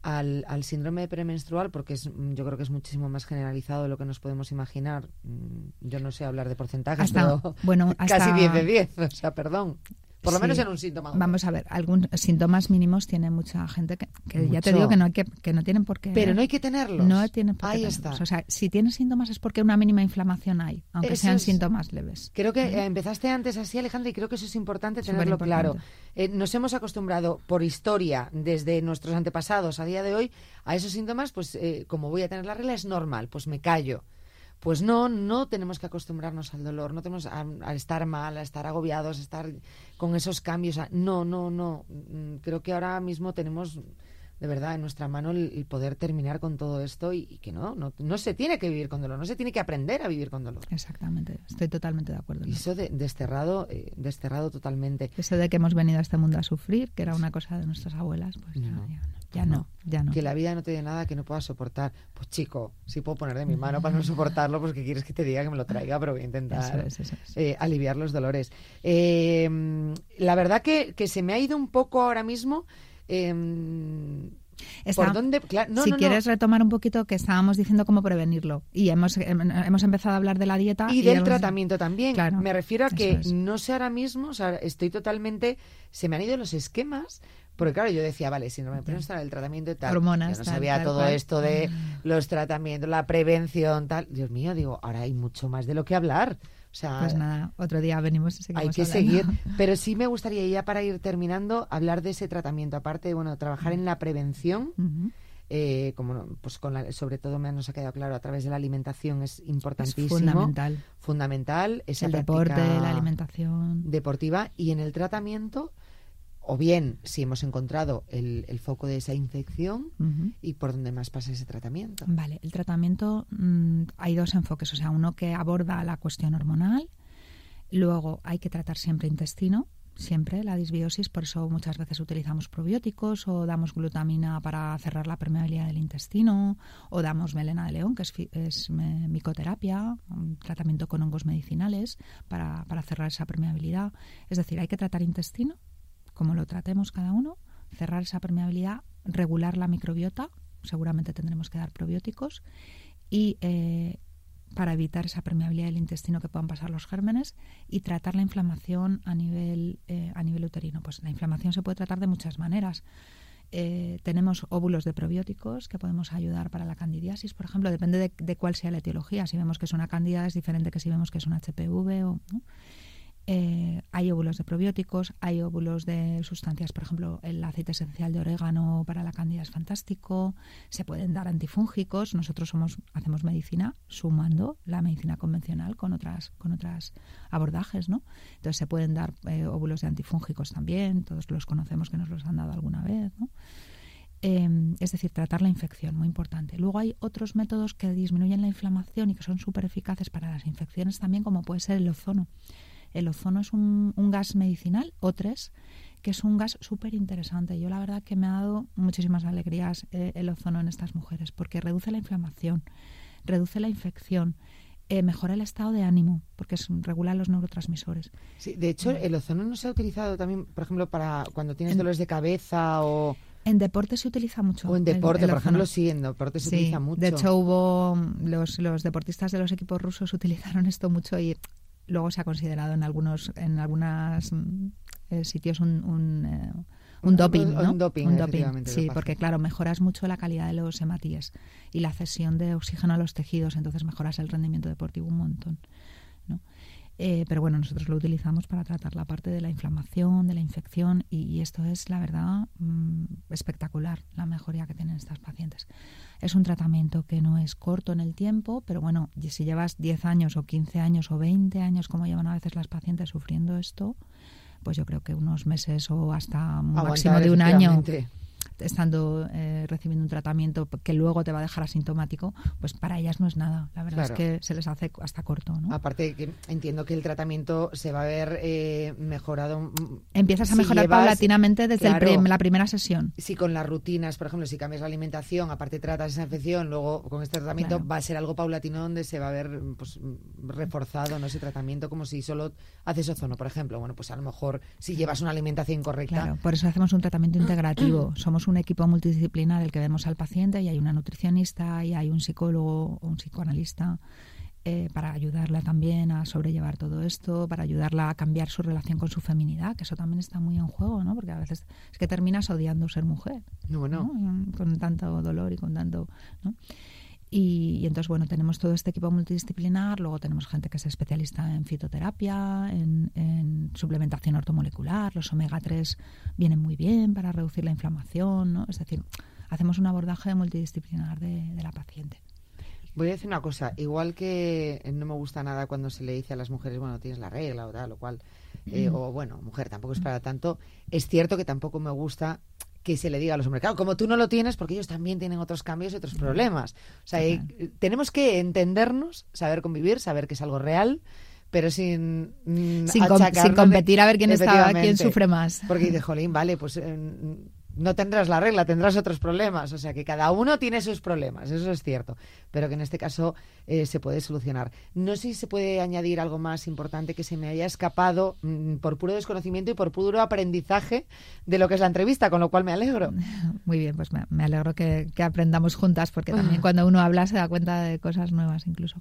al, al, síndrome premenstrual, porque es, mm, yo creo que es muchísimo más generalizado de lo que nos podemos imaginar. Mm, yo no sé hablar de porcentajes, pero bueno, casi 10 de 10, o sea, perdón. Por lo menos en un síntoma. Vamos a ver, algunos síntomas mínimos tiene mucha gente que, ya te digo que no hay que, que no tienen por qué. Pero no hay que tenerlos. No tienen por qué Ahí está. O sea, si tienes síntomas es porque una mínima inflamación hay, aunque sean síntomas leves. Creo que eh, empezaste antes así, Alejandra, y creo que eso es importante tenerlo claro. Eh, nos hemos acostumbrado por historia, desde nuestros antepasados a día de hoy, a esos síntomas, pues eh, como voy a tener la regla es normal, pues me callo. Pues no, no tenemos que acostumbrarnos al dolor, no tenemos a, estar mal, a estar agobiados, a estar con esos cambios. no, no, no. Mm, creo que ahora mismo tenemos de verdad en nuestra mano el, poder terminar con todo esto y, que no, no, no, se tiene que vivir con dolor, no se tiene que aprender a vivir con dolor. Exactamente, estoy totalmente de acuerdo. Y eso de, desterrado, eh, desterrado totalmente. Eso de que hemos venido a este mundo a sufrir, que era una cosa de nuestras abuelas, pues ya, no, ya, no, Que la vida no te dé nada que no puedas soportar. Pues chico, si puedo poner de mi mano para no soportarlo, pues que quieres que te diga que me lo traiga, pero voy a intentar eh, aliviar los dolores. Eh, la verdad que, que se me ha ido un poco ahora mismo Em, ¿Por dónde? si quieres retomar un poquito que estábamos diciendo cómo prevenirlo y hemos, em, hemos empezado a hablar de la dieta y, del tratamiento también. me refiero a que no sé ahora mismo, o sea, estoy totalmente, se me han ido los esquemas. Porque claro, yo decía, vale, si no me preguntan el tratamiento y tal, Hormonas, yo no sabía todo esto de mm. los tratamientos, la prevención, tal. Dios mío, digo, ahora hay mucho más de lo que hablar. Pues nada, otro día venimos y seguimos Hay que seguir, pero sí me gustaría ya para ir terminando hablar de ese tratamiento, aparte de bueno, trabajar en la prevención. Eh, como pues con sobre todo me nos ha quedado claro a través de la alimentación es importantísimo. fundamental. Fundamental el deporte la alimentación. deportiva. Y en el tratamiento o bien si hemos encontrado el, foco de esa infección y por dónde más pasa ese tratamiento. Vale, el tratamiento mm, hay dos enfoques, o sea, uno que aborda la cuestión hormonal, luego hay que tratar siempre intestino, siempre la disbiosis, por eso muchas veces utilizamos probióticos o damos glutamina para cerrar la permeabilidad del intestino o damos melena de león, que es, es micoterapia, un tratamiento con hongos medicinales para, para cerrar esa permeabilidad. Es decir, hay que tratar intestino como lo tratemos cada uno, cerrar esa permeabilidad, regular la microbiota, seguramente tendremos que dar probióticos, y eh, para evitar esa permeabilidad del intestino que puedan pasar los gérmenes y tratar la inflamación a nivel, eh, a nivel uterino. Pues la inflamación se puede tratar de muchas maneras. Eh, tenemos óvulos de probióticos que podemos ayudar para la candidiasis, por ejemplo, depende de, cuál sea la etiología. Si vemos que es una candida es diferente que si vemos que es una HPV o... hay hay óvulos de probióticos, hay óvulos de sustancias, por ejemplo, el aceite esencial de orégano para la cándida es fantástico, se pueden dar antifúngicos, nosotros somos hacemos medicina sumando la medicina convencional con otras con otras abordajes, ¿no? Entonces se pueden dar eh, óvulos de antifúngicos también, todos los conocemos que nos los han dado alguna vez, ¿no? Em, es decir, tratar la infección, muy importante. Luego hay otros métodos que disminuyen la inflamación y que son súper eficaces para las infecciones también, como puede ser el ozono. El ozono es un, gas medicinal, O3, que es un gas súper interesante. Yo la verdad que me ha dado muchísimas alegrías eh, el ozono en estas mujeres, porque reduce la inflamación, reduce la infección, eh, mejora el estado de ánimo, porque es, regula los neurotransmisores. Sí, de hecho, el ozono no se ha utilizado también, por ejemplo, para cuando tienes dolores de cabeza o... En deporte se utiliza mucho. O en deporte, por ejemplo, sí, en deporte se utiliza mucho. De hecho, hubo los, los deportistas de los equipos rusos utilizaron esto mucho y luego se ha considerado en algunos en algunos mm, eh, sitios un, un, eh, un doping, ¿no? Un doping, un doping sí, porque claro, mejoras mucho la calidad de los hematíes y la cesión de oxígeno a los tejidos, entonces mejoras el rendimiento deportivo un montón. Eh, pero bueno, nosotros lo utilizamos para tratar la parte de la inflamación, de la infección y, esto es, la verdad, mm, espectacular, la mejoría que tienen estas pacientes. Es un tratamiento que no es corto en el tiempo, pero bueno, si llevas 10 años o 15 años o 20 años, como llevan a veces las pacientes sufriendo esto, pues yo creo que unos meses o hasta un máximo de un año estando eh, recibiendo un tratamiento que luego te va a dejar asintomático, pues para ellas no es nada. La verdad es que se les hace hasta corto. ¿no? Aparte, que entiendo que el tratamiento se va a ver eh, mejorado. Empiezas a mejorar paulatinamente desde la primera sesión. Si con las rutinas, por ejemplo, si cambias la alimentación, aparte tratas esa infección, luego con este tratamiento va a ser algo paulatino donde se va a ver pues, reforzado ¿no? ese tratamiento, como si solo haces ozono, por ejemplo. Bueno, pues a lo mejor si llevas una alimentación correcta. Claro, por eso hacemos un tratamiento integrativo. Somos un equipo multidisciplinar el que vemos al paciente y hay una nutricionista y hay un psicólogo o un psicoanalista eh, para ayudarla también a sobrellevar todo esto, para ayudarla a cambiar su relación con su feminidad, que eso también está muy en juego, ¿no? Porque a veces es que terminas odiando ser mujer, no, ¿no? Con tanto dolor y con tanto, ¿no? Y, entonces, bueno, tenemos todo este equipo multidisciplinar, luego tenemos gente que es especialista en fitoterapia, en, suplementación ortomolecular, los omega 3 vienen muy bien para reducir la inflamación, ¿no? Es decir, hacemos un abordaje multidisciplinar de, la paciente. Voy a decir una cosa, igual que no me gusta nada cuando se le dice a las mujeres, bueno, tienes la regla o tal, lo cual, eh, mm. o bueno, mujer, tampoco es para tanto, es cierto que tampoco me gusta que se le diga a los hombres. Claro, como tú no lo tienes, porque ellos también tienen otros cambios y otros problemas. O sea, tenemos que entendernos, saber convivir, saber que es algo real, pero sin mm, sin, competir a ver quién está, quién sufre más. Porque dice, jolín, vale, pues eh, no tendrás la regla, tendrás otros problemas. O sea que cada uno tiene sus problemas, eso es cierto. Pero que en este caso eh, se puede solucionar. No sé si se puede añadir algo más importante que se me haya escapado mm, por puro desconocimiento y por puro aprendizaje de lo que es la entrevista, con lo cual me alegro. Muy bien, pues me, alegro que, que aprendamos juntas, porque también cuando uno habla se da cuenta de cosas nuevas incluso.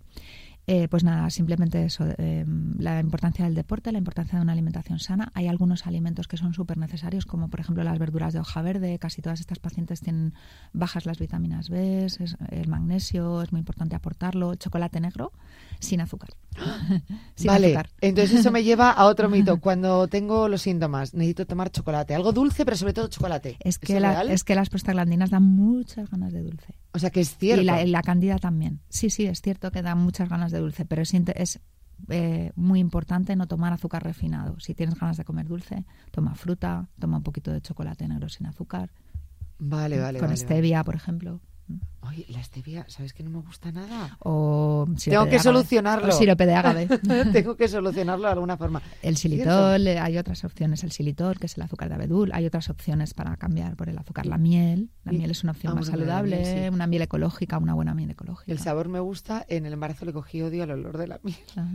Eh, pues nada, simplemente eso, eh, la importancia del deporte, la importancia de una alimentación sana. Hay algunos alimentos que son súper necesarios, como por ejemplo las verduras de hoja verde. Casi todas estas pacientes tienen bajas las vitaminas B, el magnesio, es muy importante aportarlo. Chocolate negro, sin azúcar. vale, entonces eso me lleva a otro mito. Cuando tengo los síntomas, necesito tomar chocolate. Algo dulce, pero sobre todo chocolate. Es que, es que las prostaglandinas dan muchas ganas de dulce. O sea que es cierto. Y la, la candida también. Sí, sí, es cierto que da muchas ganas de dulce, pero es, es eh, muy importante no tomar azúcar refinado. Si tienes ganas de comer dulce, toma fruta, toma un poquito de chocolate negro sin azúcar. Vale, vale. Con stevia, por ejemplo. Oye, la stevia, ¿sabes que no me gusta nada? O Tengo que solucionarlo. O sirope de agave. Tengo que solucionarlo de alguna forma. El xilitol, eh, hay otras opciones. El xilitol, que es el azúcar de abedul. Hay otras opciones para cambiar por el azúcar. La miel. La miel es una opción más saludable. Una miel ecológica, una buena miel ecológica. El sabor me gusta. En el embarazo le cogí odio al olor de la miel. Ah,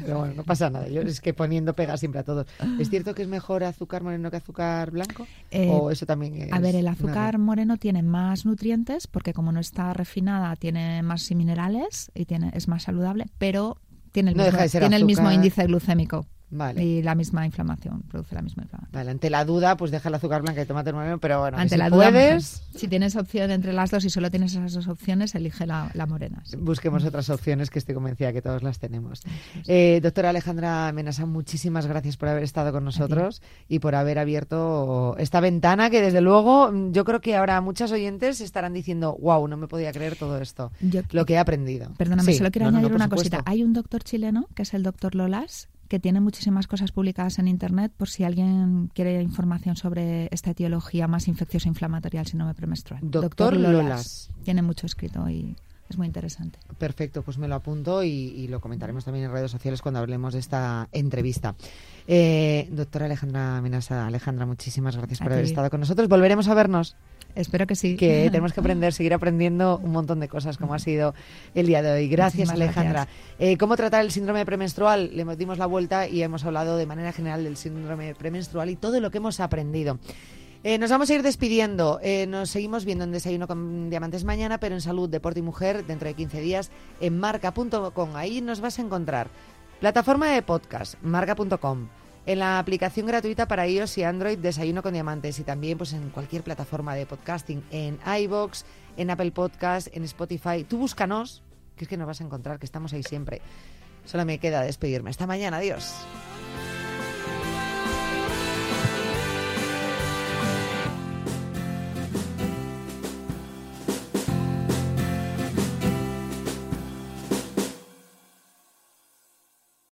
Pero bueno, no pasa nada. Yo es que poniendo pega siempre a todos. ¿Es cierto que es mejor azúcar moreno que azúcar blanco? Eh, ¿O eso también es A ver, el azúcar moreno tiene más nutrientes porque como no está refinada tiene más minerales y tiene, es más saludable, pero tiene el, mismo, tiene el mismo índice glucémico. Vale. Y la misma inflamación, produce la misma inflamación. Vale, ante la duda, pues deja el azúcar blanca y tómate nueve, pero bueno, Ante si la puedes, si tienes opción entre las dos y solo tienes esas dos opciones, elige la, la morena. sí. busquemos otras opciones que estoy convencida que todos las tenemos. Eh, doctora Alejandra Menasa, muchísimas gracias por haber estado con nosotros y por haber abierto esta ventana que desde luego yo creo que ahora muchas oyentes estarán diciendo, wow, no me podía creer todo esto, Yo- lo que he aprendido. Perdóname, solo quiero no, no, no, añadir una cosita. Hay un doctor chileno, que es el doctor Lolas, que tiene muchísimas cosas publicadas en Internet por si alguien quiere información sobre esta etiología más infecciosa inflamatoria del síndrome premenstrual. Doctor Lolas. Tiene mucho escrito y es muy interesante. Perfecto, pues me lo apunto y, y lo comentaremos también en redes sociales cuando hablemos de esta entrevista. Eh, doctora Alejandra Menasa, Alejandra, muchísimas gracias A por haber estado con nosotros. Volveremos a vernos. Espero que sí. que tenemos que aprender, seguir aprendiendo un montón de cosas como ha sido el día de hoy. Gracias, Muchísimas Alejandra. gracias. Eh, ¿Cómo tratar el síndrome premenstrual? Le dimos la vuelta y hemos hablado de manera general del síndrome premenstrual y todo lo que hemos aprendido. Eh, nos vamos a ir despidiendo. Eh, nos seguimos viendo en Desayuno con Diamantes mañana, pero en Salud, Deporte y Mujer dentro de 15 días en marca.com. Ahí nos vas a encontrar plataforma de podcast, marca.com. En la aplicación gratuita para iOS y Android Desayuno con Diamantes y también pues en cualquier plataforma de podcasting, en iBox, en Apple Podcast, en Spotify. Tú búscanos, que es que nos vas a encontrar, que estamos ahí siempre. Solo me queda despedirme. Hasta mañana, adiós.